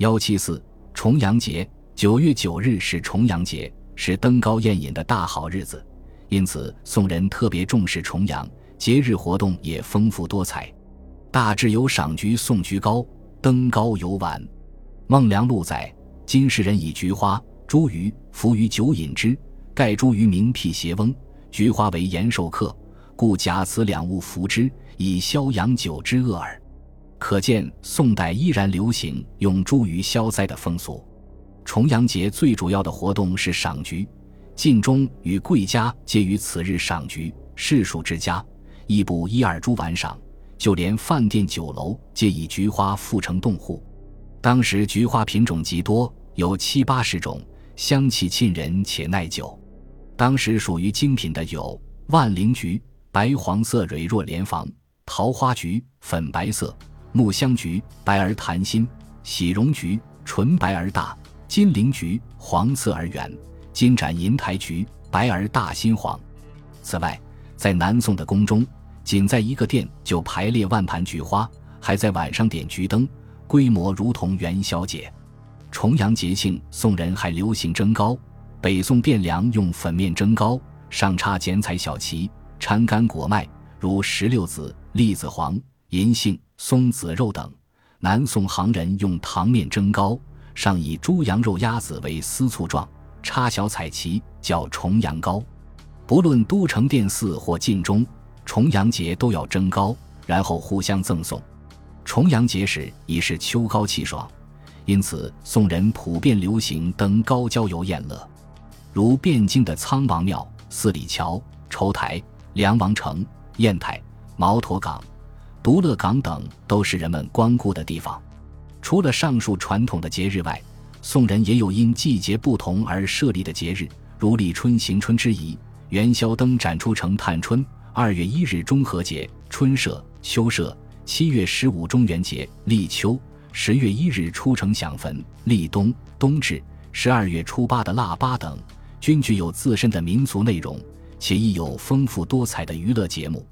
幺七四重阳节，九月九日是重阳节，是登高宴饮的大好日子，因此宋人特别重视重阳节日活动也丰富多彩，大致有赏菊、送菊糕、登高游玩。孟良禄载，今世人以菊花、茱萸服于酒饮之，盖茱萸名辟邪翁，菊花为延寿客，故假此两物服之，以消阳酒之恶耳。可见宋代依然流行用茱萸消灾的风俗。重阳节最主要的活动是赏菊，晋中与贵家皆于此日赏菊，士庶之家亦不一二株玩赏，就连饭店酒楼皆以菊花附成洞户。当时菊花品种极多，有七八十种，香气沁人且耐久。当时属于精品的有万灵菊，白黄色蕊若莲房；桃花菊，粉白色。木香菊白而檀心，喜绒菊纯白而大，金陵菊黄色而圆，金盏银台菊白而大心黄。此外，在南宋的宫中，仅在一个殿就排列万盘菊花，还在晚上点菊灯，规模如同元宵节。重阳节庆，宋人还流行蒸糕。北宋汴梁用粉面蒸糕，上插剪彩小旗，掺干果麦，如石榴籽、栗子黄、银杏。松子肉等，南宋行人用糖面蒸糕，上以猪羊肉、鸭子为丝簇状，插小彩旗，叫重阳糕。不论都城殿寺或晋中，重阳节都要蒸糕，然后互相赠送。重阳节时已是秋高气爽，因此宋人普遍流行登高郊游宴乐，如汴京的苍王庙、四里桥、抽台、梁王城、砚台、毛驼岗。独乐港等都是人们光顾的地方。除了上述传统的节日外，宋人也有因季节不同而设立的节日，如立春行春之仪、元宵灯展出城探春、二月一日中和节、春社、秋社、七月十五中元节、立秋、十月一日出城享坟、立冬、冬至、十二月初八的腊八等，均具有自身的民俗内容，且亦有丰富多彩的娱乐节目。